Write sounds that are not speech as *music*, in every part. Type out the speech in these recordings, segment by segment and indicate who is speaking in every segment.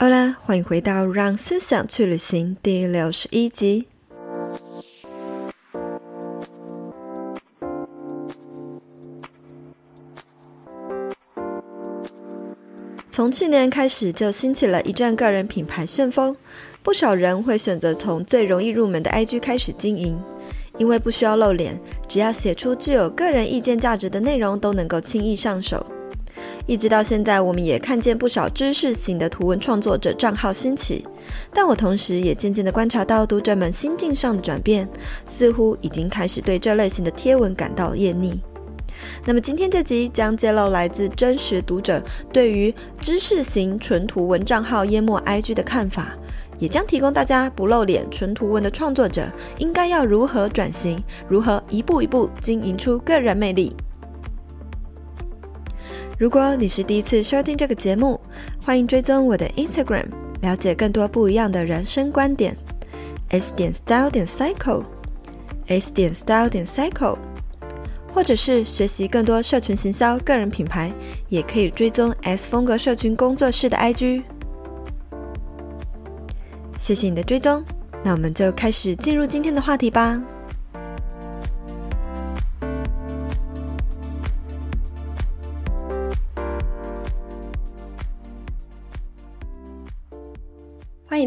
Speaker 1: 好啦，欢迎回到《让思想去旅行》第六十一集。从去年开始，就兴起了一阵个人品牌旋风，不少人会选择从最容易入门的 IG 开始经营，因为不需要露脸，只要写出具有个人意见价值的内容，都能够轻易上手。一直到现在，我们也看见不少知识型的图文创作者账号兴起，但我同时也渐渐地观察到读者们心境上的转变，似乎已经开始对这类型的贴文感到厌腻。那么今天这集将揭露来自真实读者对于知识型纯图文账号淹没 IG 的看法，也将提供大家不露脸纯图文的创作者应该要如何转型，如何一步一步经营出个人魅力。如果你是第一次收听这个节目，欢迎追踪我的 Instagram，了解更多不一样的人生观点。S 点 Style 点 Cycle，S 点 Style 点 Cycle，或者是学习更多社群行销、个人品牌，也可以追踪 S 风格社群工作室的 IG。谢谢你的追踪，那我们就开始进入今天的话题吧。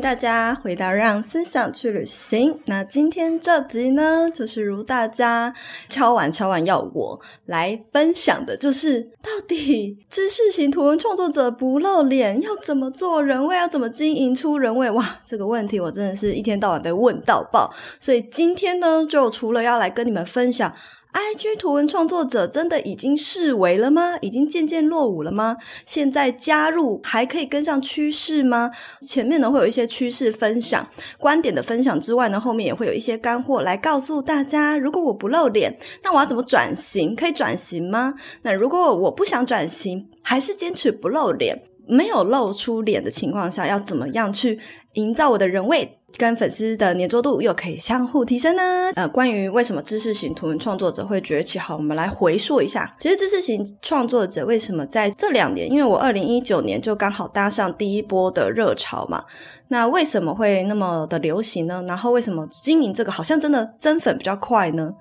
Speaker 1: 大家回到《让思想去旅行》。那今天这集呢，就是如大家敲完敲完要我来分享的，就是到底知识型图文创作者不露脸要怎么做人味，要怎么经营出人味？哇，这个问题我真的是一天到晚被问到爆。所以今天呢，就除了要来跟你们分享。IG 图文创作者真的已经式微了吗？已经渐渐落伍了吗？现在加入还可以跟上趋势吗？前面呢会有一些趋势分享、观点的分享之外呢，后面也会有一些干货来告诉大家：如果我不露脸，那我要怎么转型？可以转型吗？那如果我不想转型，还是坚持不露脸，没有露出脸的情况下，要怎么样去营造我的人味？跟粉丝的粘着度又可以相互提升呢？呃，关于为什么知识型图文创作者会崛起，好，我们来回溯一下。其实知识型创作者为什么在这两年，因为我二零一九年就刚好搭上第一波的热潮嘛，那为什么会那么的流行呢？然后为什么经营这个好像真的增粉比较快呢？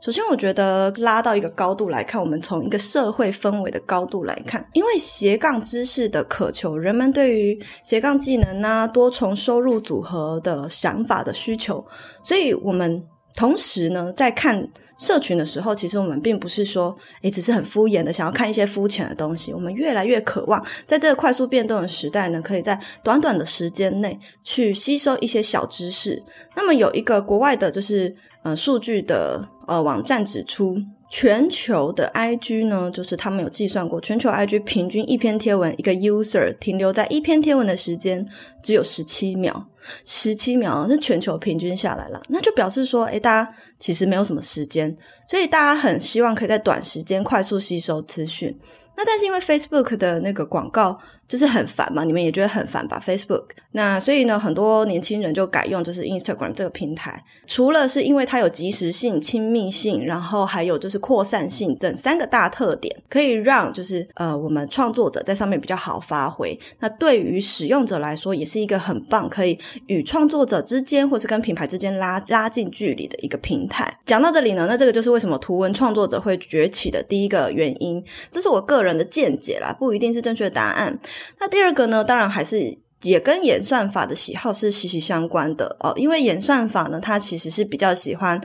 Speaker 1: 首先，我觉得拉到一个高度来看，我们从一个社会氛围的高度来看，因为斜杠知识的渴求，人们对于斜杠技能啊、多重收入组合的想法的需求，所以我们同时呢，在看社群的时候，其实我们并不是说，诶，只是很敷衍的想要看一些肤浅的东西，我们越来越渴望，在这个快速变动的时代呢，可以在短短的时间内去吸收一些小知识。那么有一个国外的，就是呃数据的。呃，网站指出，全球的 IG 呢，就是他们有计算过，全球 IG 平均一篇贴文，一个 user 停留在一篇贴文的时间只有十七秒，十七秒是全球平均下来了，那就表示说，诶，大家其实没有什么时间，所以大家很希望可以在短时间快速吸收资讯。那但是因为 Facebook 的那个广告。就是很烦嘛，你们也觉得很烦吧？Facebook，那所以呢，很多年轻人就改用就是 Instagram 这个平台。除了是因为它有即时性、亲密性，然后还有就是扩散性等三个大特点，可以让就是呃我们创作者在上面比较好发挥。那对于使用者来说，也是一个很棒，可以与创作者之间或是跟品牌之间拉拉近距离的一个平台。讲到这里呢，那这个就是为什么图文创作者会崛起的第一个原因。这是我个人的见解啦，不一定是正确答案。那第二个呢，当然还是也跟演算法的喜好是息息相关的哦。因为演算法呢，它其实是比较喜欢，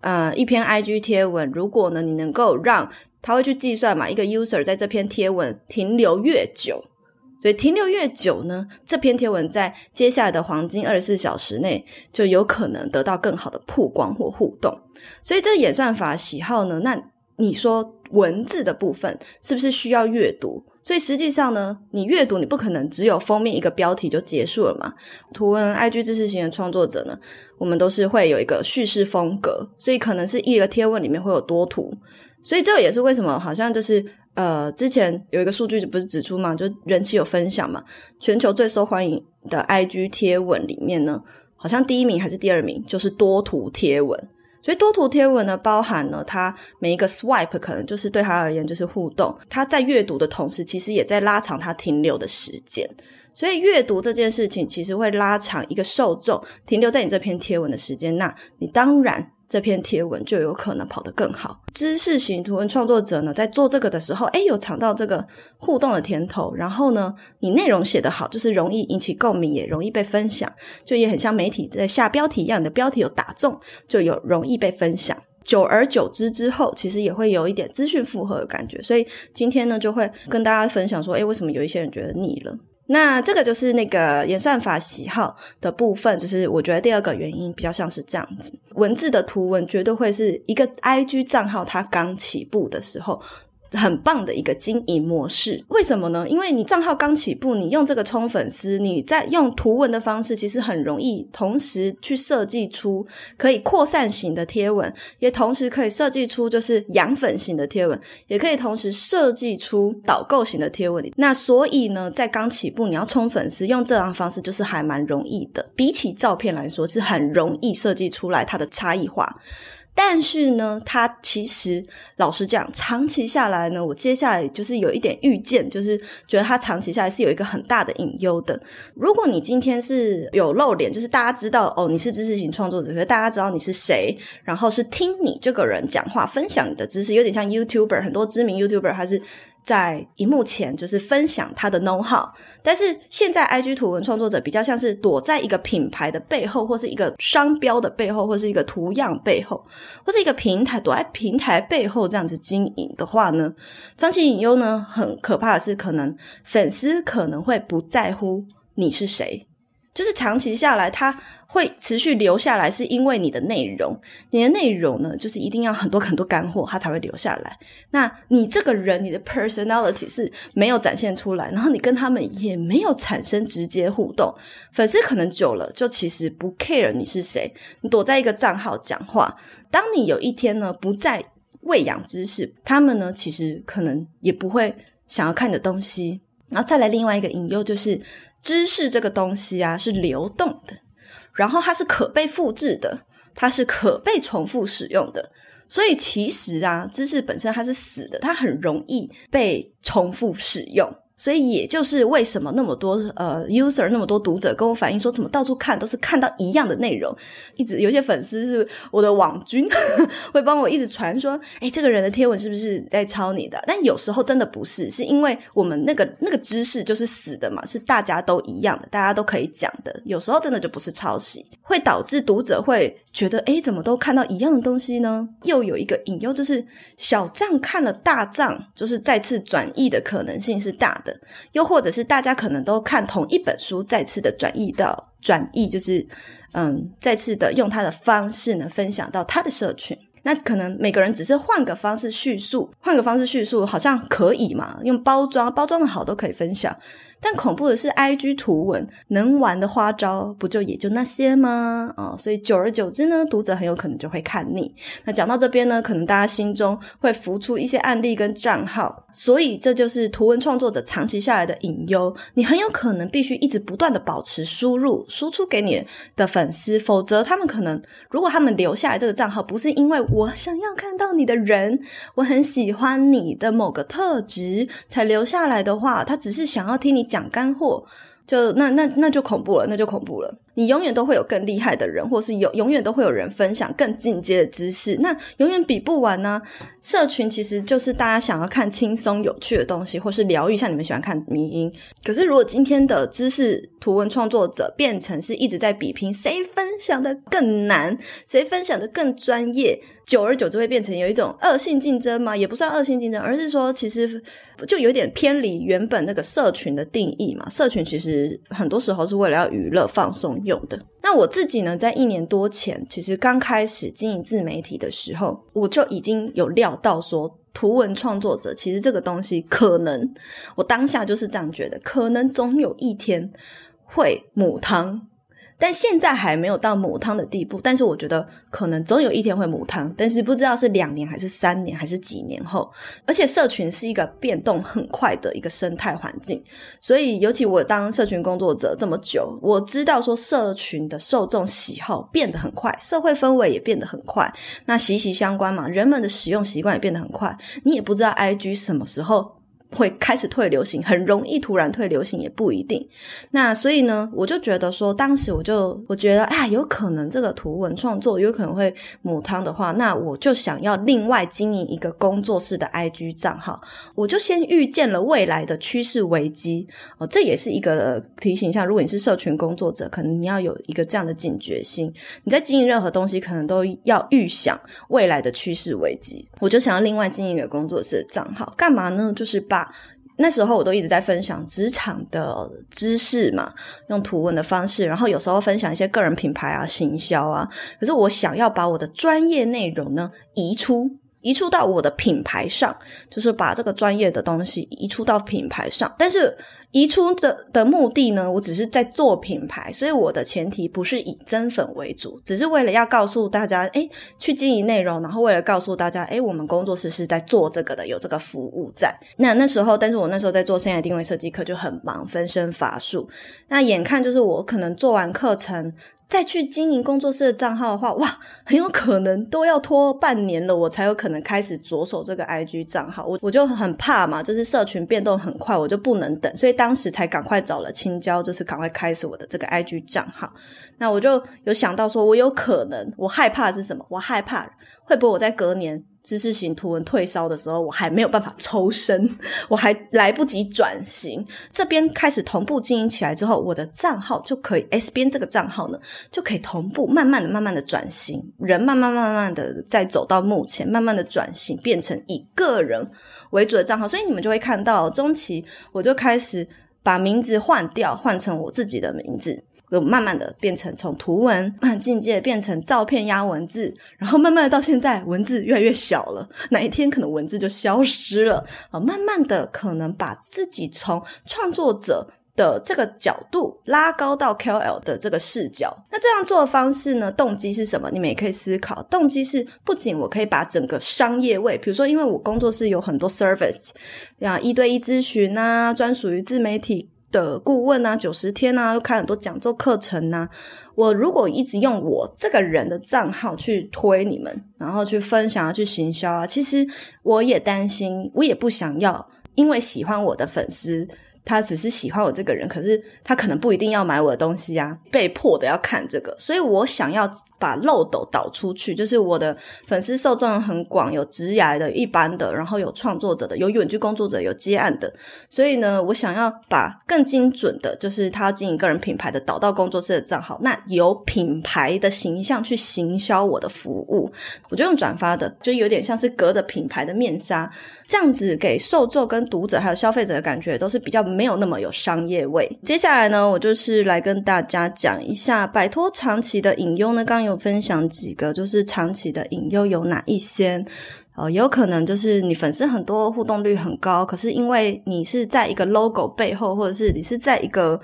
Speaker 1: 呃，一篇 IG 贴文，如果呢你能够让它会去计算嘛，一个 user 在这篇贴文停留越久，所以停留越久呢，这篇贴文在接下来的黄金二十四小时内就有可能得到更好的曝光或互动。所以这演算法喜好呢，那你说文字的部分是不是需要阅读？所以实际上呢，你阅读你不可能只有封面一个标题就结束了嘛。图文 IG 知识型的创作者呢，我们都是会有一个叙事风格，所以可能是一个贴文里面会有多图。所以这也是为什么好像就是呃，之前有一个数据不是指出嘛，就人气有分享嘛，全球最受欢迎的 IG 贴文里面呢，好像第一名还是第二名就是多图贴文。所以多图贴文呢，包含了它每一个 swipe 可能就是对他而言就是互动，他在阅读的同时，其实也在拉长他停留的时间。所以阅读这件事情，其实会拉长一个受众停留在你这篇贴文的时间。那你当然这篇贴文就有可能跑得更好。知识型图文创作者呢，在做这个的时候，诶，有尝到这个互动的甜头。然后呢，你内容写得好，就是容易引起共鸣，也容易被分享，就也很像媒体在下标题一样，你的标题有打中，就有容易被分享。久而久之之后，其实也会有一点资讯负荷的感觉。所以今天呢，就会跟大家分享说，诶，为什么有一些人觉得腻了？那这个就是那个演算法喜好的部分，就是我觉得第二个原因比较像是这样子，文字的图文绝对会是一个 IG 账号它刚起步的时候。很棒的一个经营模式，为什么呢？因为你账号刚起步，你用这个冲粉丝，你在用图文的方式，其实很容易同时去设计出可以扩散型的贴文，也同时可以设计出就是养粉型的贴文，也可以同时设计出导购型的贴文。那所以呢，在刚起步你要冲粉丝，用这样方式就是还蛮容易的，比起照片来说是很容易设计出来它的差异化。但是呢，他其实老实讲，长期下来呢，我接下来就是有一点预见，就是觉得他长期下来是有一个很大的隐忧的。如果你今天是有露脸，就是大家知道哦，你是知识型创作者，可是大家知道你是谁，然后是听你这个人讲话，分享你的知识，有点像 YouTuber，很多知名 YouTuber 他是。在荧幕前就是分享他的 know how，但是现在 IG 图文创作者比较像是躲在一个品牌的背后，或是一个商标的背后，或是一个图样背后，或是一个平台躲在平台背后这样子经营的话呢，长期隐忧呢，很可怕的是，可能粉丝可能会不在乎你是谁。就是长期下来，他会持续留下来，是因为你的内容，你的内容呢，就是一定要很多很多干货，它才会留下来。那你这个人，你的 personality 是没有展现出来，然后你跟他们也没有产生直接互动，粉丝可能久了就其实不 care 你是谁，你躲在一个账号讲话。当你有一天呢，不再喂养知识，他们呢，其实可能也不会想要看你的东西。然后再来另外一个引诱就是。知识这个东西啊，是流动的，然后它是可被复制的，它是可被重复使用的，所以其实啊，知识本身它是死的，它很容易被重复使用。所以也就是为什么那么多呃 user 那么多读者跟我反映说，怎么到处看都是看到一样的内容，一直有些粉丝是我的网军，*laughs* 会帮我一直传说，诶，这个人的贴文是不是在抄你的？但有时候真的不是，是因为我们那个那个知识就是死的嘛，是大家都一样的，大家都可以讲的。有时候真的就不是抄袭，会导致读者会觉得，诶，怎么都看到一样的东西呢？又有一个隐忧，就是小账看了大账，就是再次转译的可能性是大的。又或者是大家可能都看同一本书，再次的转译到转译，就是嗯，再次的用他的方式呢分享到他的社群。那可能每个人只是换个方式叙述，换个方式叙述好像可以嘛？用包装包装的好都可以分享。但恐怖的是，IG 图文能玩的花招不就也就那些吗？哦，所以久而久之呢，读者很有可能就会看腻。那讲到这边呢，可能大家心中会浮出一些案例跟账号，所以这就是图文创作者长期下来的隐忧。你很有可能必须一直不断的保持输入输出给你的粉丝，否则他们可能如果他们留下来这个账号，不是因为我想要看到你的人，我很喜欢你的某个特质才留下来的话，他只是想要听你。讲干货，就那那那就恐怖了，那就恐怖了。你永远都会有更厉害的人，或是有永远都会有人分享更进阶的知识，那永远比不完呢、社群其实就是大家想要看轻松有趣的东西，或是疗愈，像你们喜欢看迷因。可是如果今天的知识图文创作者变成是一直在比拼谁分享的更难，谁分享的更专业，久而久之会变成有一种恶性竞争嘛？也不算恶性竞争，而是说其实就有点偏离原本那个社群的定义嘛。社群其实很多时候是为了要娱乐放松用的。那我自己呢，在一年多前，其实刚开始经营自媒体的时候，我就已经有料到说，图文创作者其实这个东西可能，我当下就是这样觉得，可能总有一天会母汤。但现在还没有到母汤的地步，但是我觉得可能总有一天会母汤，但是不知道是两年还是三年还是几年后。而且社群是一个变动很快的一个生态环境，所以尤其我当社群工作者这么久，我知道说社群的受众喜好变得很快，社会氛围也变得很快，那息息相关嘛，人们的使用习惯也变得很快，你也不知道 IG 什么时候。会开始退流行，很容易突然退流行，也不一定。那所以呢，我就觉得说，当时我就我觉得，啊，有可能这个图文创作有可能会母汤的话，那我就想要另外经营一个工作室的 IG 账号。我就先预见了未来的趋势危机哦，这也是一个提醒一下，如果你是社群工作者，可能你要有一个这样的警觉心。你在经营任何东西，可能都要预想未来的趋势危机。我就想要另外经营一个工作室的账号，干嘛呢？就是把那时候我都一直在分享职场的知识嘛，用图文的方式，然后有时候分享一些个人品牌啊、行销啊。可是我想要把我的专业内容呢移出，移出到我的品牌上，就是把这个专业的东西移出到品牌上，但是。移出的的目的呢，我只是在做品牌，所以我的前提不是以增粉为主，只是为了要告诉大家，诶，去经营内容，然后为了告诉大家，诶，我们工作室是在做这个的，有这个服务在。那那时候，但是我那时候在做生涯定位设计课就很忙，分身乏术。那眼看就是我可能做完课程。再去经营工作室的账号的话，哇，很有可能都要拖半年了，我才有可能开始着手这个 IG 账号。我我就很怕嘛，就是社群变动很快，我就不能等，所以当时才赶快找了青椒，就是赶快开始我的这个 IG 账号。那我就有想到说，我有可能，我害怕是什么？我害怕会不会我在隔年。知识型图文退烧的时候，我还没有办法抽身，我还来不及转型。这边开始同步经营起来之后，我的账号就可以 S 边这个账号呢，就可以同步慢慢的、慢慢的转型，人慢慢、慢慢的再走到目前，慢慢的转型变成以个人为主的账号。所以你们就会看到中期，我就开始把名字换掉，换成我自己的名字。就慢慢的变成从图文慢慢进阶变成照片压文字，然后慢慢的到现在文字越来越小了，哪一天可能文字就消失了啊？慢慢的可能把自己从创作者的这个角度拉高到 KOL 的这个视角。那这样做的方式呢？动机是什么？你们也可以思考。动机是不仅我可以把整个商业位，比如说因为我工作室有很多 service，啊，一对一咨询啊，专属于自媒体。的顾问啊，九十天啊，又开很多讲座课程啊。我如果一直用我这个人的账号去推你们，然后去分享啊，去行销啊，其实我也担心，我也不想要，因为喜欢我的粉丝。他只是喜欢我这个人，可是他可能不一定要买我的东西啊，被迫的要看这个，所以我想要把漏斗导出去，就是我的粉丝受众很广，有职涯的、一般的，然后有创作者的，有远距工作者，有接案的，所以呢，我想要把更精准的，就是他经营个人品牌的导到工作室的账号，那由品牌的形象去行销我的服务，我就用转发的，就有点像是隔着品牌的面纱，这样子给受众跟读者还有消费者的感觉都是比较。没有那么有商业味。接下来呢，我就是来跟大家讲一下摆脱长期的隐忧呢。刚刚有分享几个，就是长期的隐忧有哪一些？哦，有可能就是你粉丝很多，互动率很高，可是因为你是在一个 logo 背后，或者是你是在一个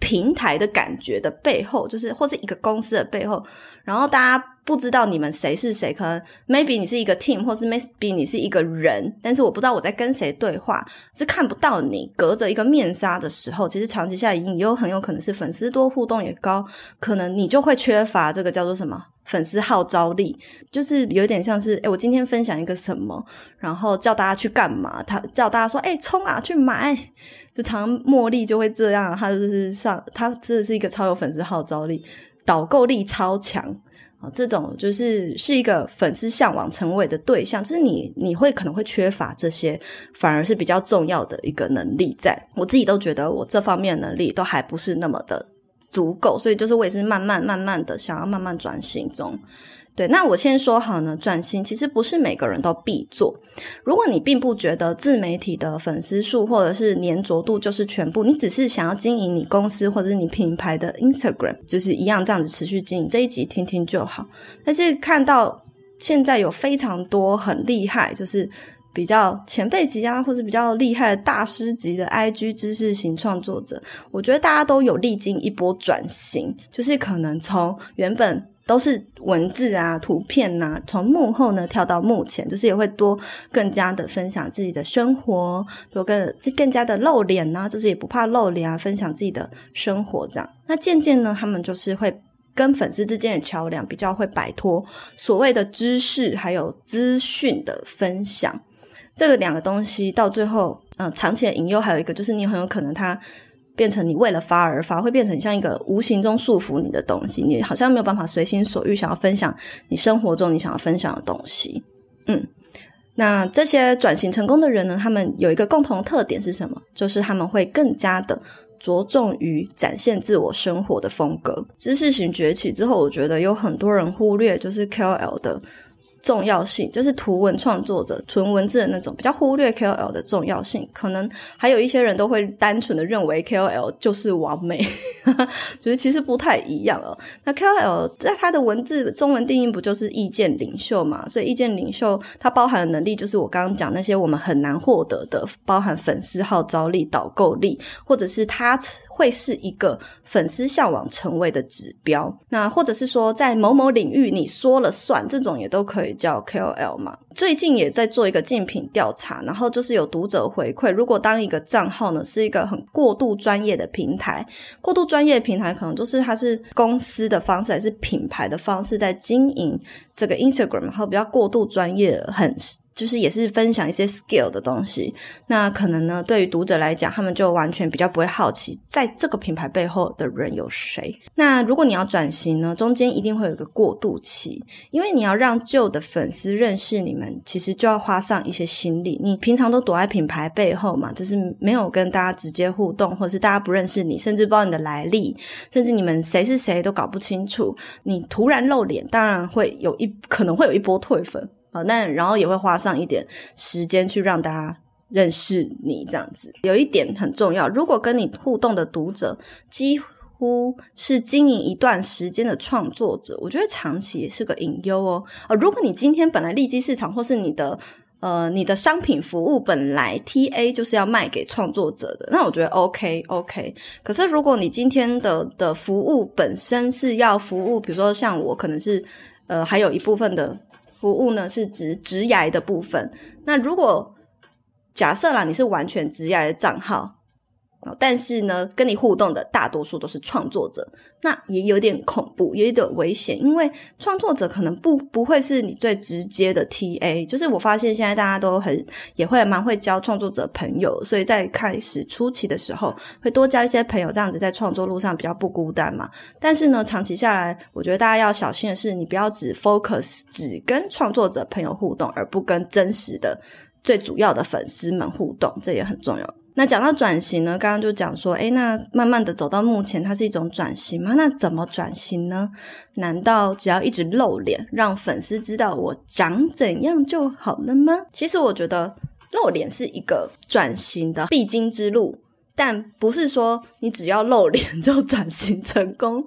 Speaker 1: 平台的感觉的背后，就是或是一个公司的背后，然后大家。不知道你们谁是谁，可能 maybe 你是一个 team，或是 maybe 你是一个人，但是我不知道我在跟谁对话，是看不到你，隔着一个面纱的时候，其实长期下来，你有很有可能是粉丝多，互动也高，可能你就会缺乏这个叫做什么粉丝号召力，就是有点像是，诶我今天分享一个什么，然后叫大家去干嘛，他叫大家说，诶冲啊，去买，就常茉莉就会这样，他就是上，他真的是一个超有粉丝号召力，导购力超强。啊，这种就是是一个粉丝向往成为的对象，就是你你会可能会缺乏这些，反而是比较重要的一个能力在。我自己都觉得我这方面能力都还不是那么的足够，所以就是我也是慢慢慢慢的想要慢慢转型中。对，那我先说好呢，转型其实不是每个人都必做。如果你并不觉得自媒体的粉丝数或者是黏着度就是全部，你只是想要经营你公司或者是你品牌的 Instagram，就是一样这样子持续经营，这一集听听就好。但是看到现在有非常多很厉害，就是比较前辈级啊，或者比较厉害的大师级的 IG 知识型创作者，我觉得大家都有历经一波转型，就是可能从原本都是文字啊、图片呐、啊，从幕后呢跳到幕前，就是也会多更加的分享自己的生活，多更更加的露脸呐、啊，就是也不怕露脸啊，分享自己的生活这样。那渐渐呢，他们就是会跟粉丝之间的桥梁比较会摆脱所谓的知识还有资讯的分享。这个两个东西到最后，嗯、长期的引诱还有一个就是，你很有可能它变成你为了发而发，会变成像一个无形中束缚你的东西，你好像没有办法随心所欲想要分享你生活中你想要分享的东西。嗯，那这些转型成功的人呢，他们有一个共同特点是什么？就是他们会更加的着重于展现自我生活的风格。知识型崛起之后，我觉得有很多人忽略就是 KOL 的。重要性就是图文创作者纯文字的那种，比较忽略 KOL 的重要性。可能还有一些人都会单纯的认为 KOL 就是完美，觉 *laughs* 得其实不太一样哦。那 KOL 在他的文字中文定义不就是意见领袖嘛？所以意见领袖它包含的能力就是我刚刚讲那些我们很难获得的，包含粉丝号召力、导购力，或者是他。会是一个粉丝向往成为的指标，那或者是说在某某领域你说了算，这种也都可以叫 KOL 嘛。最近也在做一个竞品调查，然后就是有读者回馈，如果当一个账号呢是一个很过度专业的平台，过度专业的平台可能就是它是公司的方式还是品牌的方式在经营这个 Instagram，然后比较过度专业很。就是也是分享一些 skill 的东西，那可能呢，对于读者来讲，他们就完全比较不会好奇，在这个品牌背后的人有谁。那如果你要转型呢，中间一定会有一个过渡期，因为你要让旧的粉丝认识你们，其实就要花上一些心力。你平常都躲在品牌背后嘛，就是没有跟大家直接互动，或者是大家不认识你，甚至不知道你的来历，甚至你们谁是谁都搞不清楚。你突然露脸，当然会有一可能会有一波退粉。啊，那然后也会花上一点时间去让大家认识你这样子。有一点很重要，如果跟你互动的读者几乎是经营一段时间的创作者，我觉得长期也是个隐忧哦。呃，如果你今天本来利基市场或是你的呃你的商品服务本来 TA 就是要卖给创作者的，那我觉得 OK OK。可是如果你今天的的服务本身是要服务，比如说像我可能是呃还有一部分的。服务呢是指职涯的部分。那如果假设啦，你是完全职涯的账号。但是呢，跟你互动的大多数都是创作者，那也有点恐怖，也有点危险，因为创作者可能不不会是你最直接的 TA。就是我发现现在大家都很也会蛮会交创作者朋友，所以在开始初期的时候会多交一些朋友，这样子在创作路上比较不孤单嘛。但是呢，长期下来，我觉得大家要小心的是，你不要只 focus 只跟创作者朋友互动，而不跟真实的最主要的粉丝们互动，这也很重要。那讲到转型呢，刚刚就讲说，诶，那慢慢的走到目前，它是一种转型吗？那怎么转型呢？难道只要一直露脸，让粉丝知道我长怎样就好了吗？其实我觉得露脸是一个转型的必经之路。但不是说你只要露脸 *laughs* 就转型成功，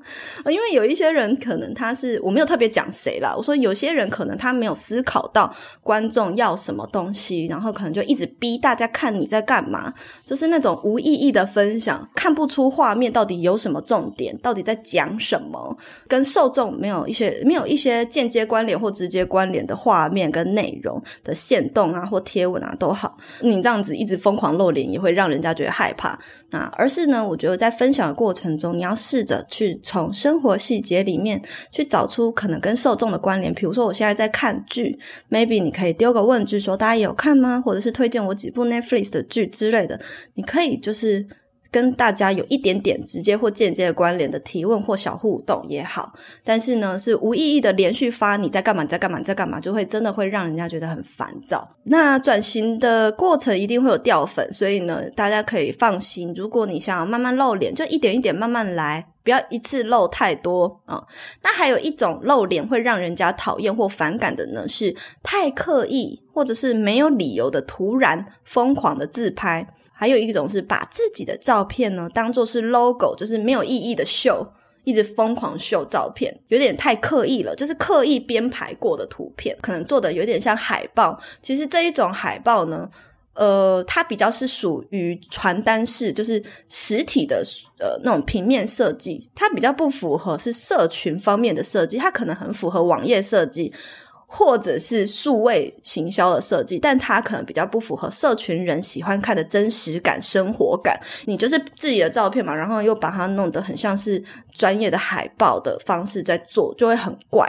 Speaker 1: 因为有一些人可能他是，我没有特别讲谁啦，我说有些人可能他没有思考到观众要什么东西，然后可能就一直逼大家看你在干嘛，就是那种无意义的分享，看不出画面到底有什么重点，到底在讲什么，跟受众没有一些没有一些间接关联或直接关联的画面跟内容的限动啊或贴文啊都好，你这样子一直疯狂露脸也会让人家觉得害怕。那而是呢，我觉得在分享的过程中，你要试着去从生活细节里面去找出可能跟受众的关联。比如说，我现在在看剧，maybe 你可以丢个问句说：“大家有看吗？”或者是推荐我几部 Netflix 的剧之类的。你可以就是。跟大家有一点点直接或间接的关联的提问或小互动也好，但是呢，是无意义的连续发你在干嘛？你在干嘛？你在干嘛？就会真的会让人家觉得很烦躁。那转型的过程一定会有掉粉，所以呢，大家可以放心。如果你想要慢慢露脸，就一点一点慢慢来，不要一次露太多啊。那还有一种露脸会让人家讨厌或反感的呢，是太刻意或者是没有理由的突然疯狂的自拍。还有一种是把自己的照片呢当做是 logo，就是没有意义的秀，一直疯狂秀照片，有点太刻意了，就是刻意编排过的图片，可能做的有点像海报。其实这一种海报呢，呃，它比较是属于传单式，就是实体的呃那种平面设计，它比较不符合是社群方面的设计，它可能很符合网页设计。或者是数位行销的设计，但它可能比较不符合社群人喜欢看的真实感、生活感。你就是自己的照片嘛，然后又把它弄得很像是专业的海报的方式在做，就会很怪，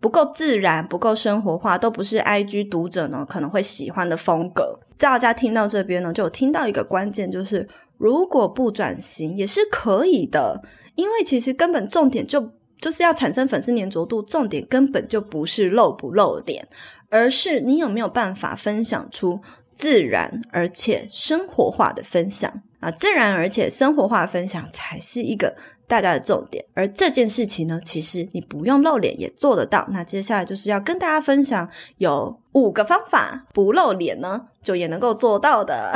Speaker 1: 不够自然，不够生活化，都不是 IG 读者呢可能会喜欢的风格。大家听到这边呢，就有听到一个关键，就是如果不转型也是可以的，因为其实根本重点就。就是要产生粉丝黏着度，重点根本就不是露不露脸，而是你有没有办法分享出自然而且生活化的分享啊！自然而且生活化的分享才是一个大家的重点。而这件事情呢，其实你不用露脸也做得到。那接下来就是要跟大家分享有五个方法，不露脸呢就也能够做到的。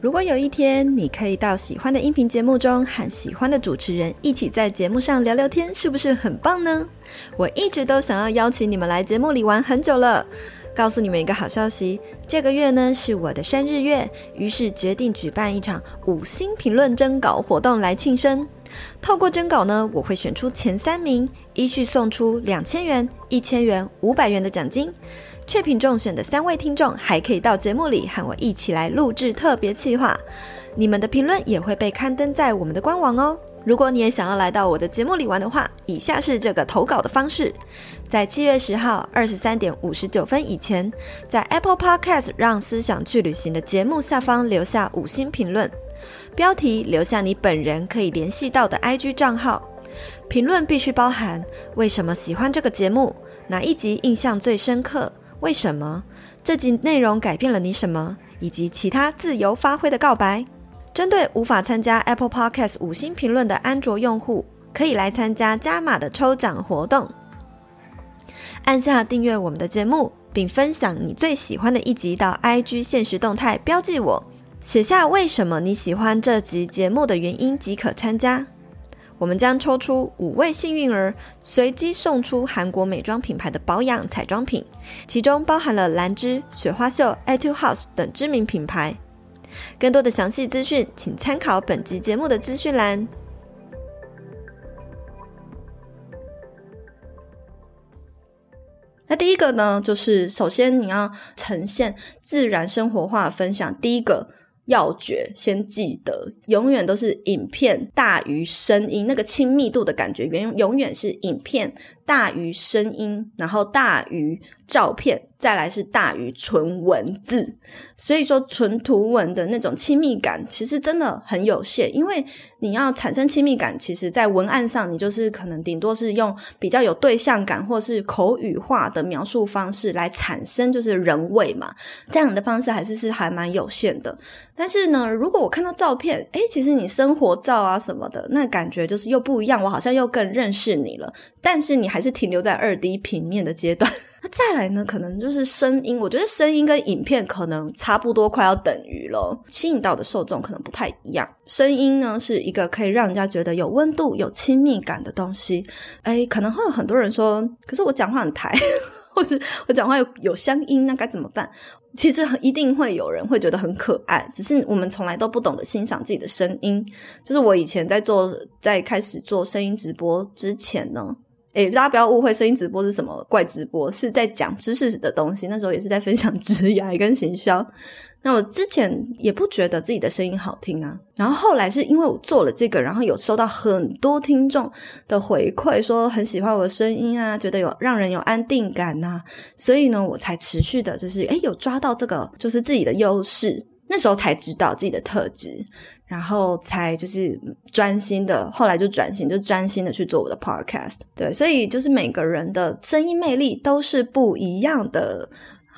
Speaker 1: 如果有一天你可以到喜欢的音频节目中和喜欢的主持人一起在节目上聊聊天，是不是很棒呢？我一直都想要邀请你们来节目里玩很久了。告诉你们一个好消息，这个月呢是我的生日月，于是决定举办一场五星评论征稿活动来庆生。透过征稿呢，我会选出前三名，依序送出两千元、一千元、五百元的奖金。雀屏中选的三位听众还可以到节目里和我一起来录制特别企划，你们的评论也会被刊登在我们的官网哦。如果你也想要来到我的节目里玩的话，以下是这个投稿的方式：在七月十号二十三点五十九分以前，在 Apple Podcast 让思想去旅行的节目下方留下五星评论，标题留下你本人可以联系到的 IG 账号，评论必须包含为什么喜欢这个节目，哪一集印象最深刻。为什么这集内容改变了你什么？以及其他自由发挥的告白。针对无法参加 Apple Podcast 五星评论的安卓用户，可以来参加加码的抽奖活动。按下订阅我们的节目，并分享你最喜欢的一集到 IG 限时动态标记我，写下为什么你喜欢这集节目的原因即可参加。我们将抽出五位幸运儿，随机送出韩国美妆品牌的保养彩妆品，其中包含了兰芝、雪花秀、Etude House 等知名品牌。更多的详细资讯，请参考本集节目的资讯栏。那第一个呢，就是首先你要呈现自然生活化分享。第一个。要诀，先记得，永远都是影片大于声音，那个亲密度的感觉，永永远是影片大于声音，然后大于照片。再来是大于纯文字，所以说纯图文的那种亲密感其实真的很有限，因为你要产生亲密感，其实在文案上你就是可能顶多是用比较有对象感或是口语化的描述方式来产生就是人味嘛，这样的方式还是是还蛮有限的。但是呢，如果我看到照片，诶，其实你生活照啊什么的，那感觉就是又不一样，我好像又更认识你了。但是你还还是停留在二 D 平面的阶段。*laughs* 那再来呢，可能就是声音。我觉得声音跟影片可能差不多，快要等于了。吸引到的受众可能不太一样。声音呢，是一个可以让人家觉得有温度、有亲密感的东西。哎，可能会有很多人说，可是我讲话很台，*laughs* 或者我讲话有有乡音，那该怎么办？其实一定会有人会觉得很可爱，只是我们从来都不懂得欣赏自己的声音。就是我以前在做，在开始做声音直播之前呢。诶，大家不要误会，声音直播是什么怪直播，是在讲知识的东西。那时候也是在分享职涯跟行销。那我之前也不觉得自己的声音好听啊，然后后来是因为我做了这个，然后有收到很多听众的回馈，说很喜欢我的声音啊，觉得有让人有安定感呐，所以呢，我才持续的，就是诶，有抓到这个，就是自己的优势。那时候才知道自己的特质，然后才就是专心的，后来就转型，就专心的去做我的 podcast。对，所以就是每个人的声音魅力都是不一样的。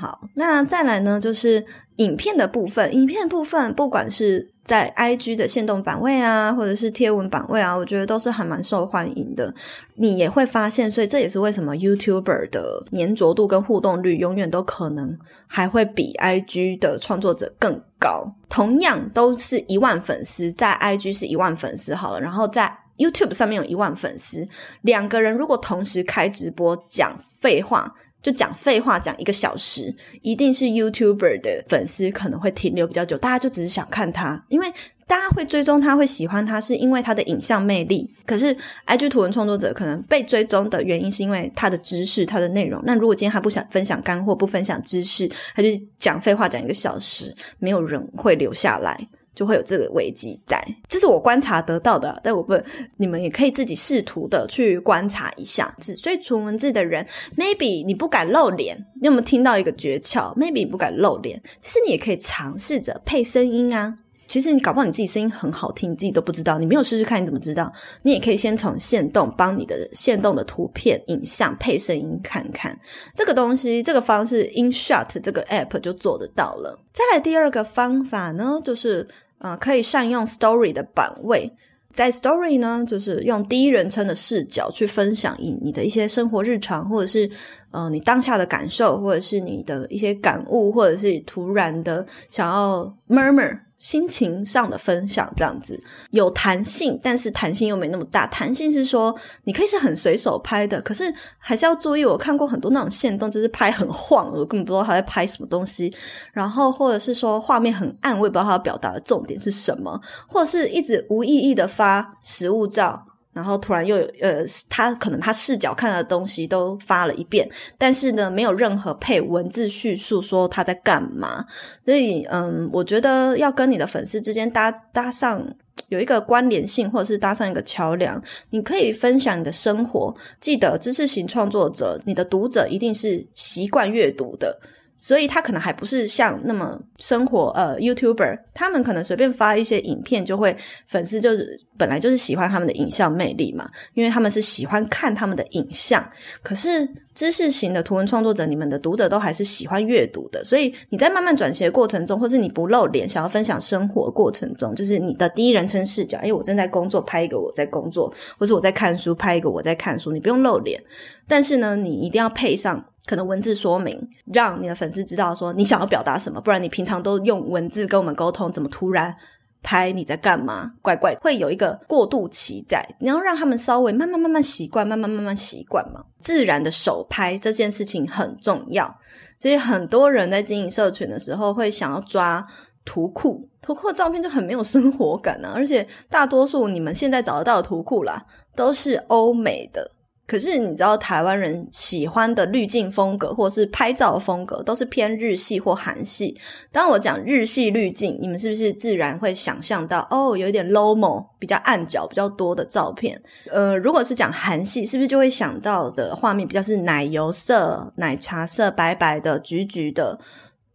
Speaker 1: 好，那再来呢，就是影片的部分。影片部分，不管是在 IG 的限动版位啊，或者是贴文版位啊，我觉得都是还蛮受欢迎的。你也会发现，所以这也是为什么 YouTuber 的黏着度跟互动率永远都可能还会比 IG 的创作者更高。同样都是一万粉丝，在 IG 是一万粉丝好了，然后在 YouTube 上面有一万粉丝，两个人如果同时开直播讲废话。就讲废话讲一个小时，一定是 YouTuber 的粉丝可能会停留比较久，大家就只是想看他，因为大家会追踪他，会喜欢他，是因为他的影像魅力。可是 IG 图文创作者可能被追踪的原因是因为他的知识、他的内容。那如果今天他不想分享干货，不分享知识，他就讲废话讲一个小时，没有人会留下来。就会有这个危机在，这是我观察得到的，但我不，你们也可以自己试图的去观察一下。所以纯文字的人，maybe 你不敢露脸，你有没有听到一个诀窍？maybe 你不敢露脸，其实你也可以尝试着配声音啊。其实你搞不好你自己声音很好听，你自己都不知道，你没有试试看你怎么知道？你也可以先从限动帮你的限动的图片、影像配声音看看。这个东西，这个方式，InShot 这个 app 就做得到了。再来第二个方法呢，就是。啊、呃，可以善用 Story 的版位，在 Story 呢，就是用第一人称的视角去分享你你的一些生活日常，或者是呃你当下的感受，或者是你的一些感悟，或者是突然的想要 murmur。心情上的分享这样子有弹性，但是弹性又没那么大。弹性是说你可以是很随手拍的，可是还是要注意。我看过很多那种限动，就是拍很晃，我根本不知道他在拍什么东西。然后或者是说画面很暗，我也不知道他要表达的重点是什么，或者是一直无意义的发实物照。然后突然又有呃，他可能他视角看的东西都发了一遍，但是呢，没有任何配文字叙述说他在干嘛。所以，嗯，我觉得要跟你的粉丝之间搭搭上有一个关联性，或者是搭上一个桥梁，你可以分享你的生活。记得知识型创作者，你的读者一定是习惯阅读的。所以他可能还不是像那么生活，呃，YouTuber，他们可能随便发一些影片，就会粉丝就是本来就是喜欢他们的影像魅力嘛，因为他们是喜欢看他们的影像。可是知识型的图文创作者，你们的读者都还是喜欢阅读的，所以你在慢慢转型的过程中，或是你不露脸想要分享生活过程中，就是你的第一人称视角，诶，我正在工作，拍一个我在工作，或是我在看书，拍一个我在看书，你不用露脸，但是呢，你一定要配上。可能文字说明，让你的粉丝知道说你想要表达什么，不然你平常都用文字跟我们沟通，怎么突然拍你在干嘛？怪怪，会有一个过渡期在，你要让他们稍微慢慢慢慢习惯，慢慢慢慢习惯嘛。自然的手拍这件事情很重要，所以很多人在经营社群的时候会想要抓图库，图库的照片就很没有生活感啊，而且大多数你们现在找得到的图库啦，都是欧美的。可是你知道台湾人喜欢的滤镜风格，或是拍照风格，都是偏日系或韩系。当我讲日系滤镜，你们是不是自然会想象到哦，有一点 lomo，比较暗角比较多的照片？呃，如果是讲韩系，是不是就会想到的画面比较是奶油色、奶茶色、白白的、橘橘的？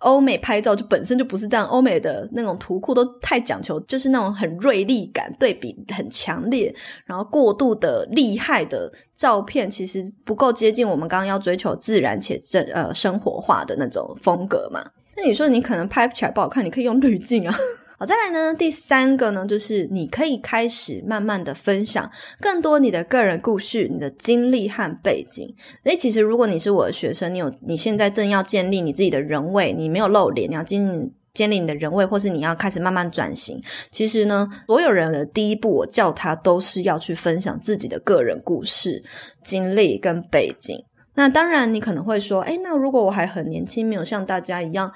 Speaker 1: 欧美拍照就本身就不是这样，欧美的那种图库都太讲求，就是那种很锐利感，对比很强烈，然后过度的厉害的照片，其实不够接近我们刚刚要追求自然且正呃生活化的那种风格嘛。那你说你可能拍起来不好看，你可以用滤镜啊。好，再来呢，第三个呢，就是你可以开始慢慢的分享更多你的个人故事、你的经历和背景。诶，其实如果你是我的学生，你有你现在正要建立你自己的人位，你没有露脸，你要进建立你的人位，或是你要开始慢慢转型。其实呢，所有人的第一步，我叫他都是要去分享自己的个人故事、经历跟背景。那当然，你可能会说，诶，那如果我还很年轻，没有像大家一样。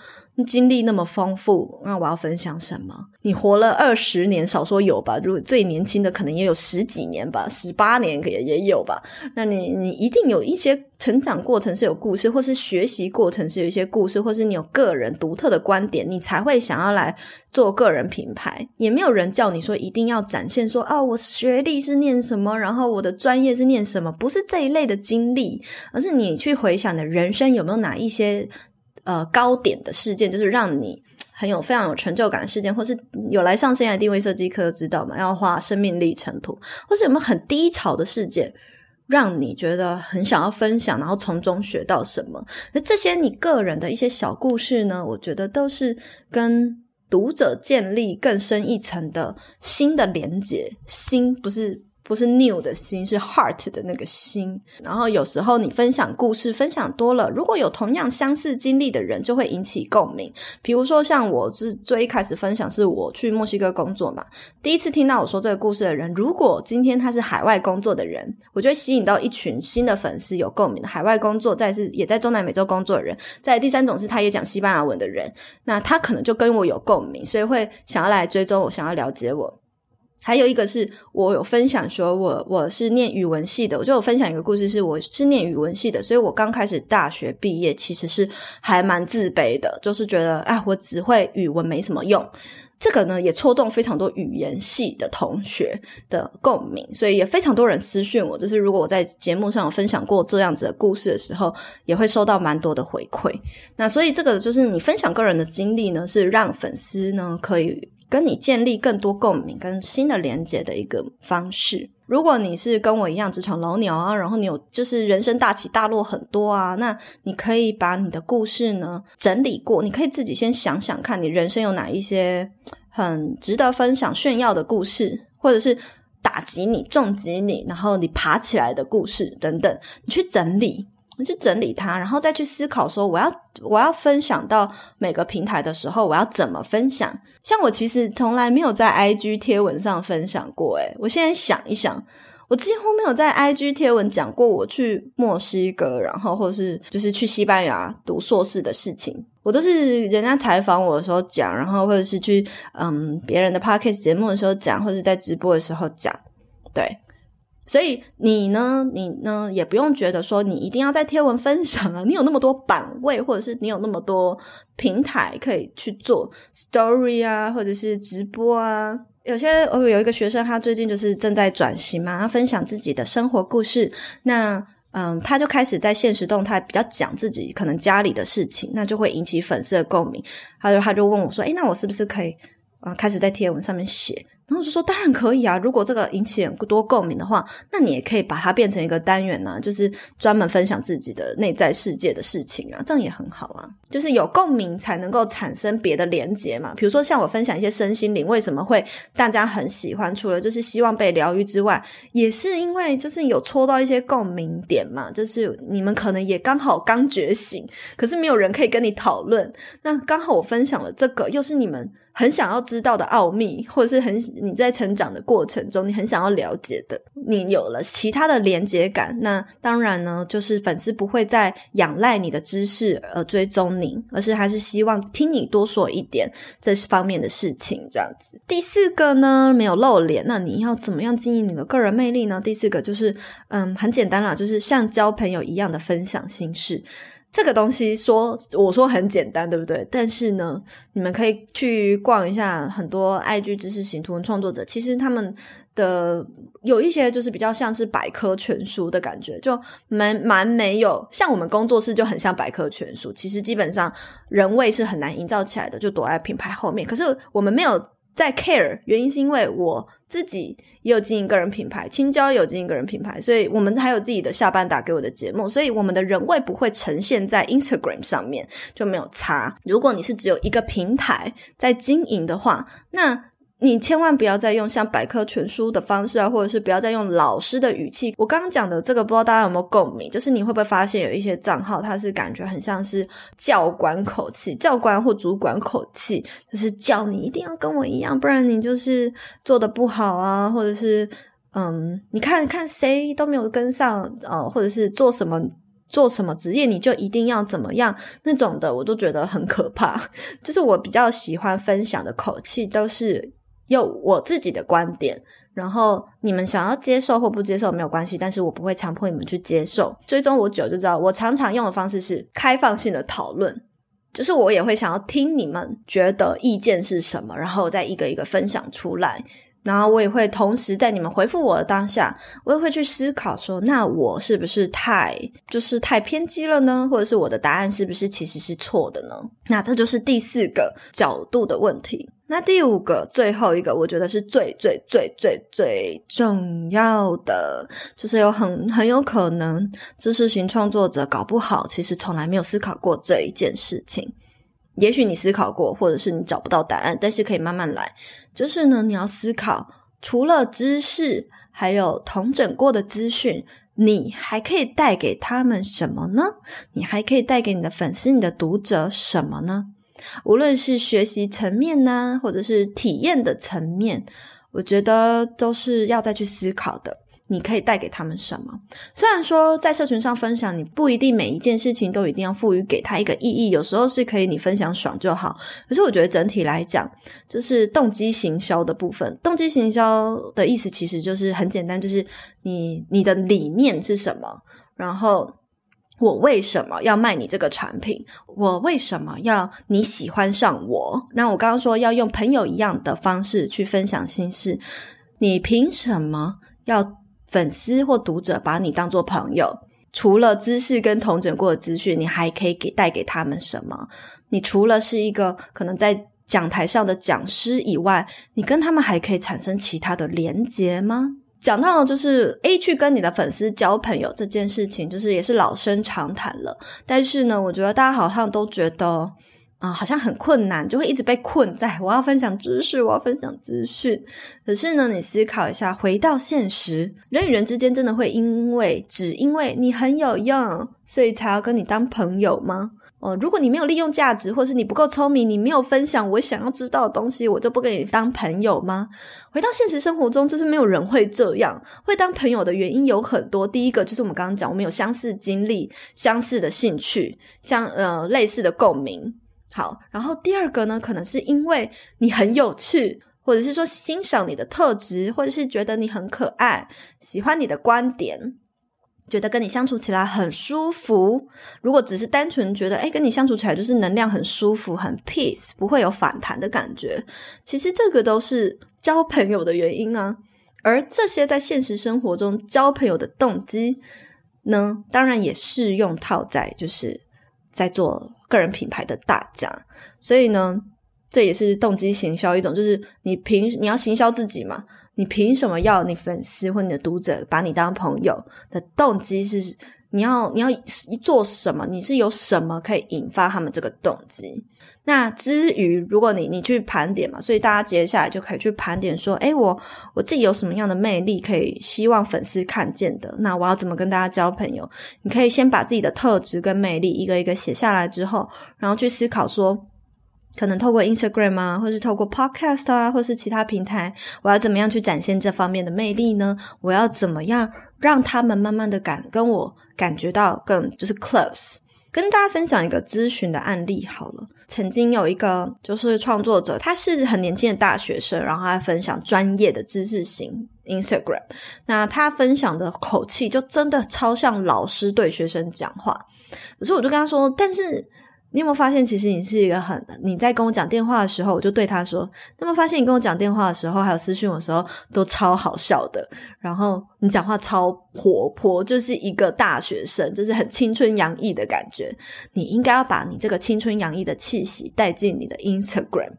Speaker 1: 经历那么丰富，那我要分享什么？你活了二十年，少说有吧？如果最年轻的可能也有十几年吧，十八年也也有吧。那你你一定有一些成长过程是有故事，或是学习过程是有一些故事，或是你有个人独特的观点，你才会想要来做个人品牌。也没有人叫你说一定要展现说啊，我学历是念什么，然后我的专业是念什么，不是这一类的经历，而是你去回想的人生有没有哪一些。呃，高点的事件就是让你很有非常有成就感的事件，或是有来上生涯定位设计课知道吗？要画生命历程图，或是有没有很低潮的事件？让你觉得很想要分享，然后从中学到什么。那这些你个人的一些小故事呢，我觉得都是跟读者建立更深一层的新的连接。新不是。不是 new 的心，是 heart 的那个心。然后有时候你分享故事，分享多了，如果有同样相似经历的人，就会引起共鸣。比如说，像我是最一开始分享，是我去墨西哥工作嘛。第一次听到我说这个故事的人，如果今天他是海外工作的人，我就会吸引到一群新的粉丝，有共鸣的海外工作，再是也在中南美洲工作的人。在第三种是他也讲西班牙文的人，那他可能就跟我有共鸣，所以会想要来追踪我，想要了解我。还有一个是我有分享说我，我是念语文系的，我就有分享一个故事，是我是念语文系的，所以我刚开始大学毕业其实是还蛮自卑的，就是觉得啊，我只会语文没什么用。这个呢也戳中非常多语言系的同学的共鸣，所以也非常多人私讯我，就是如果我在节目上有分享过这样子的故事的时候，也会收到蛮多的回馈。那所以这个就是你分享个人的经历呢，是让粉丝呢可以。跟你建立更多共鸣跟新的连接的一个方式。如果你是跟我一样职场老鸟啊，然后你有就是人生大起大落很多啊，那你可以把你的故事呢整理过，你可以自己先想想看你人生有哪一些很值得分享炫耀的故事，或者是打击你、重击你，然后你爬起来的故事等等，你去整理。去整理它，然后再去思考说，我要我要分享到每个平台的时候，我要怎么分享？像我其实从来没有在 IG 贴文上分享过，诶，我现在想一想，我几乎没有在 IG 贴文讲过我去墨西哥，然后或者是就是去西班牙读硕士的事情，我都是人家采访我的时候讲，然后或者是去嗯别人的 Podcast 节目的时候讲，或者在直播的时候讲，对。所以你呢，你呢，也不用觉得说你一定要在贴文分享啊，你有那么多版位，或者是你有那么多平台可以去做 story 啊，或者是直播啊。有些我有一个学生，他最近就是正在转型嘛，他分享自己的生活故事。那嗯，他就开始在现实动态比较讲自己可能家里的事情，那就会引起粉丝的共鸣。他就他就问我说：“诶，那我是不是可以啊，开始在贴文上面写？”然后就说，当然可以啊！如果这个引起很多共鸣的话，那你也可以把它变成一个单元呢、就是专门分享自己的内在世界的事情啊，这样也很好啊。就是有共鸣才能够产生别的连接嘛。比如说像我分享一些身心灵，为什么会大家很喜欢？除了就是希望被疗愈之外，也是因为就是有戳到一些共鸣点嘛。就是你们可能也刚好刚觉醒，可是没有人可以跟你讨论。那刚好我分享了这个，又是你们。很想要知道的奥秘，或者是很你在成长的过程中，你很想要了解的，你有了其他的连接感，那当然呢，就是粉丝不会再仰赖你的知识而追踪你，而是还是希望听你多说一点这方面的事情，这样子。第四个呢，没有露脸，那你要怎么样经营你的个人魅力呢？第四个就是，嗯，很简单啦，就是像交朋友一样的分享心事。这个东西说，我说很简单，对不对？但是呢，你们可以去逛一下很多 IG 知识型图文创作者，其实他们的有一些就是比较像是百科全书的感觉，就蛮蛮没有。像我们工作室就很像百科全书，其实基本上人味是很难营造起来的，就躲在品牌后面。可是我们没有。在 care 原因是因为我自己也有经营个人品牌，青椒也有经营个人品牌，所以我们还有自己的下班打给我的节目，所以我们的人味不会呈现在 Instagram 上面，就没有差。如果你是只有一个平台在经营的话，那。你千万不要再用像百科全书的方式啊，或者是不要再用老师的语气。我刚刚讲的这个，不知道大家有没有共鸣？就是你会不会发现有一些账号，它是感觉很像是教官口气，教官或主管口气，就是叫你一定要跟我一样，不然你就是做得不好啊，或者是嗯，你看看谁都没有跟上，呃，或者是做什么做什么职业你就一定要怎么样那种的，我都觉得很可怕。*laughs* 就是我比较喜欢分享的口气都是。有我自己的观点，然后你们想要接受或不接受没有关系，但是我不会强迫你们去接受。追踪我久就知道，我常常用的方式是开放性的讨论，就是我也会想要听你们觉得意见是什么，然后再一个一个分享出来。然后我也会同时在你们回复我的当下，我也会去思考说，那我是不是太就是太偏激了呢？或者是我的答案是不是其实是错的呢？那这就是第四个角度的问题。那第五个，最后一个，我觉得是最最最最最重要的，就是有很很有可能知识型创作者搞不好，其实从来没有思考过这一件事情。也许你思考过，或者是你找不到答案，但是可以慢慢来。就是呢，你要思考，除了知识，还有统整过的资讯，你还可以带给他们什么呢？你还可以带给你的粉丝、你的读者什么呢？无论是学习层面呢，或者是体验的层面，我觉得都是要再去思考的。你可以带给他们什么？虽然说在社群上分享，你不一定每一件事情都一定要赋予给他一个意义，有时候是可以你分享爽就好。可是我觉得整体来讲，就是动机行销的部分。动机行销的意思其实就是很简单，就是你你的理念是什么，然后。我为什么要卖你这个产品？我为什么要你喜欢上我？那我刚刚说要用朋友一样的方式去分享心事，你凭什么要粉丝或读者把你当做朋友？除了知识跟同整过的资讯，你还可以给带给他们什么？你除了是一个可能在讲台上的讲师以外，你跟他们还可以产生其他的连结吗？讲到就是 A 去跟你的粉丝交朋友这件事情，就是也是老生常谈了。但是呢，我觉得大家好像都觉得啊、好像很困难，就会一直被困在我要分享知识，我要分享资讯。可是呢，你思考一下，回到现实，人与人之间真的会因为只因为你很有用，所以才要跟你当朋友吗？哦，如果你没有利用价值，或是你不够聪明，你没有分享我想要知道的东西，我就不跟你当朋友吗？回到现实生活中，就是没有人会这样。会当朋友的原因有很多。第一个就是我们刚刚讲，我们有相似经历、相似的兴趣、相呃类似的共鸣。好，然后第二个呢，可能是因为你很有趣，或者是说欣赏你的特质，或者是觉得你很可爱，喜欢你的观点。觉得跟你相处起来很舒服。如果只是单纯觉得，诶，跟你相处起来就是能量很舒服、很 peace，不会有反弹的感觉。其实这个都是交朋友的原因啊。而这些在现实生活中交朋友的动机呢，当然也适用套在就是在做个人品牌的大家。所以呢，这也是动机行销一种，就是你凭你要行销自己嘛。你凭什么要你粉丝或你的读者把你当朋友的动机是？你要你要做什么？你是有什么可以引发他们这个动机？那至于如果你你去盘点嘛，所以大家接下来就可以去盘点说，诶，我我自己有什么样的魅力可以希望粉丝看见的？那我要怎么跟大家交朋友？你可以先把自己的特质跟魅力一个一个写下来之后，然后去思考说。可能透过 Instagram 啊，或是透过 Podcast 啊，或是其他平台，我要怎么样去展现这方面的魅力呢？我要怎么样让他们慢慢的感跟我感觉到更就是 close？跟大家分享一个咨询的案例好了。曾经有一个就是创作者，他是很年轻的大学生，然后他分享专业的知识型 Instagram，那他分享的口气就真的超像老师对学生讲话。可是我就跟他说，但是。你有没有发现，其实你是一个很……你在跟我讲电话的时候，我就对他说：“你有没有发现，你跟我讲电话的时候，还有私讯的时候，都超好笑的。然后你讲话超活泼，就是一个大学生，就是很青春洋溢的感觉。你应该要把你这个青春洋溢的气息带进你的 Instagram。”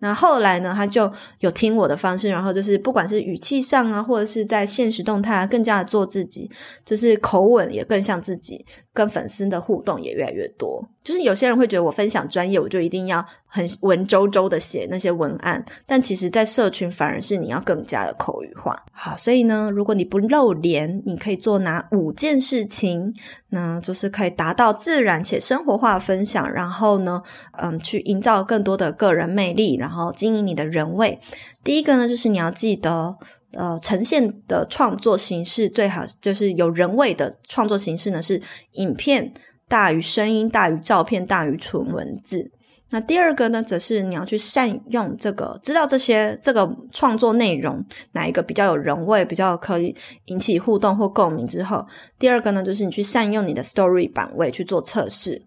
Speaker 1: 那后来呢，他就有听我的方式，然后就是不管是语气上啊，或者是在现实动态啊，更加的做自己，就是口吻也更像自己，跟粉丝的互动也越来越多。就是有些人会觉得我分享专业，我就一定要很文绉绉的写那些文案，但其实，在社群反而是你要更加的口语化。好，所以呢，如果你不露脸，你可以做哪五件事情？那就是可以达到自然且生活化分享，然后呢，嗯，去营造更多的个人魅力，然后经营你的人味。第一个呢，就是你要记得，呃，呈现的创作形式最好就是有人味的创作形式呢，是影片。大于声音，大于照片，大于纯文字。那第二个呢，则是你要去善用这个，知道这些这个创作内容哪一个比较有人味，比较可以引起互动或共鸣之后，第二个呢，就是你去善用你的 story 版位去做测试。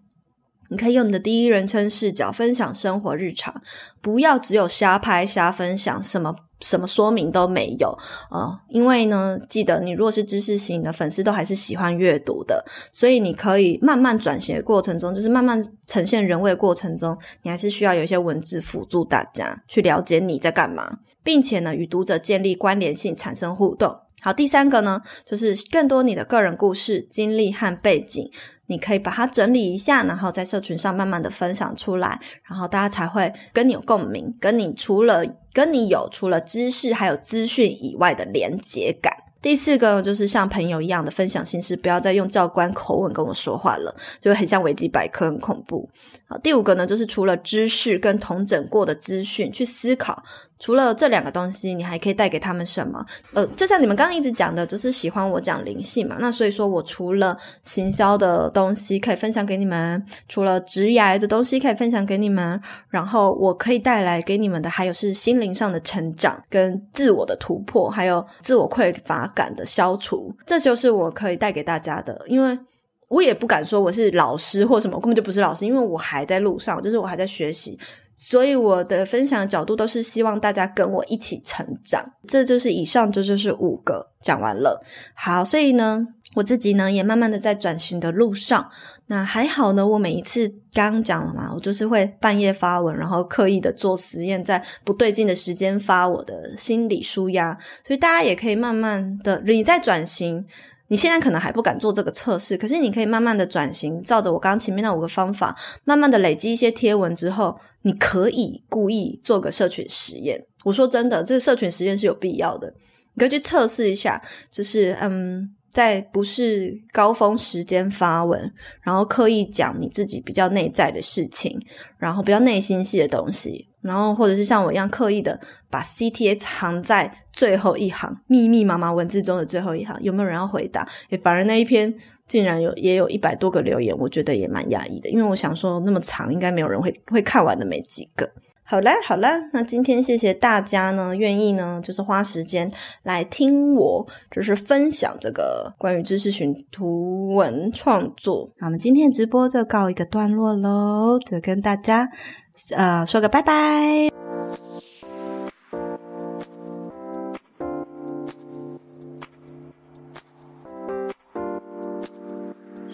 Speaker 1: 你可以用你的第一人称视角分享生活日常，不要只有瞎拍瞎分享，什么什么说明都没有啊、呃，因为呢，记得你如果是知识型的粉丝，都还是喜欢阅读的，所以你可以慢慢转型的过程中，就是慢慢呈现人味的过程中，你还是需要有一些文字辅助大家去了解你在干嘛，并且呢，与读者建立关联性，产生互动。好，第三个呢，就是更多你的个人故事、经历和背景。你可以把它整理一下，然后在社群上慢慢的分享出来，然后大家才会跟你有共鸣，跟你除了跟你有除了知识还有资讯以外的连结感。第四个就是像朋友一样的分享心事，不要再用教官口吻跟我说话了，就很像维基百科，很恐怖。好，第五个呢，就是除了知识跟统整过的资讯去思考。除了这两个东西，你还可以带给他们什么？呃，就像你们刚刚一直讲的，就是喜欢我讲灵性嘛。那所以说我除了行销的东西可以分享给你们，除了职涯的东西可以分享给你们，然后我可以带来给你们的，还有是心灵上的成长跟自我的突破，还有自我匮乏感的消除。这就是我可以带给大家的，因为我也不敢说我是老师或什么，我根本就不是老师，因为我还在路上，就是我还在学习。所以我的分享的角度都是希望大家跟我一起成长，这就是以上这就是五个讲完了。好，所以呢，我自己呢也慢慢的在转型的路上。那还好呢，我每一次刚刚讲了嘛，我就是会半夜发文，然后刻意的做实验，在不对劲的时间发我的心理舒压。所以大家也可以慢慢的，你在转型。你现在可能还不敢做这个测试，可是你可以慢慢的转型，照着我刚刚前面那五个方法，慢慢的累积一些贴文之后，你可以故意做个社群实验。我说真的，这个社群实验是有必要的，你可以去测试一下，就是嗯。在不是高峰时间发文，然后刻意讲你自己比较内在的事情，然后比较内心戏的东西，然后或者是像我一样刻意的把 CTA 藏在最后一行，密密麻麻文字中的最后一行，有没有人要回答？诶，反而那一篇竟然有也有一百多个留言，我觉得也蛮讶异的，因为我想说那么长，应该没有人会会看完的，没几个。好啦，好啦，那今天谢谢大家呢，愿意呢，就是花时间来听我，就是分享这个关于知识型图文创作。那我们今天的直播就告一个段落喽，就跟大家呃说个拜拜。